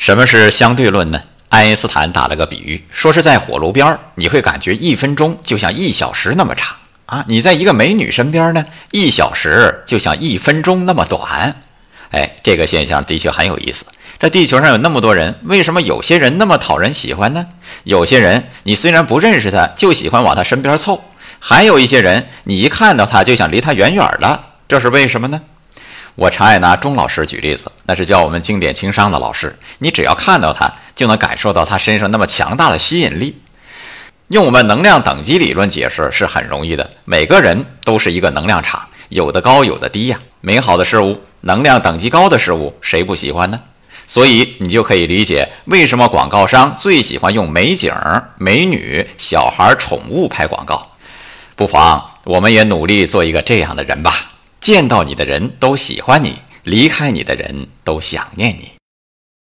什么是相对论呢？爱因斯坦打了个比喻，说是在火炉边儿，你会感觉一分钟就像一小时那么长啊；你在一个美女身边呢，一小时就像一分钟那么短。哎，这个现象的确很有意思。这地球上有那么多人，为什么有些人那么讨人喜欢呢？有些人你虽然不认识他，就喜欢往他身边凑；还有一些人，你一看到他就想离他远远的，这是为什么呢？我常爱拿钟老师举例子，那是教我们经典情商的老师。你只要看到他，就能感受到他身上那么强大的吸引力。用我们能量等级理论解释是很容易的，每个人都是一个能量场，有的高，有的低呀。美好的事物，能量等级高的事物，谁不喜欢呢？所以你就可以理解为什么广告商最喜欢用美景、美女、小孩、宠物拍广告。不妨我们也努力做一个这样的人吧。见到你的人都喜欢你，离开你的人都想念你。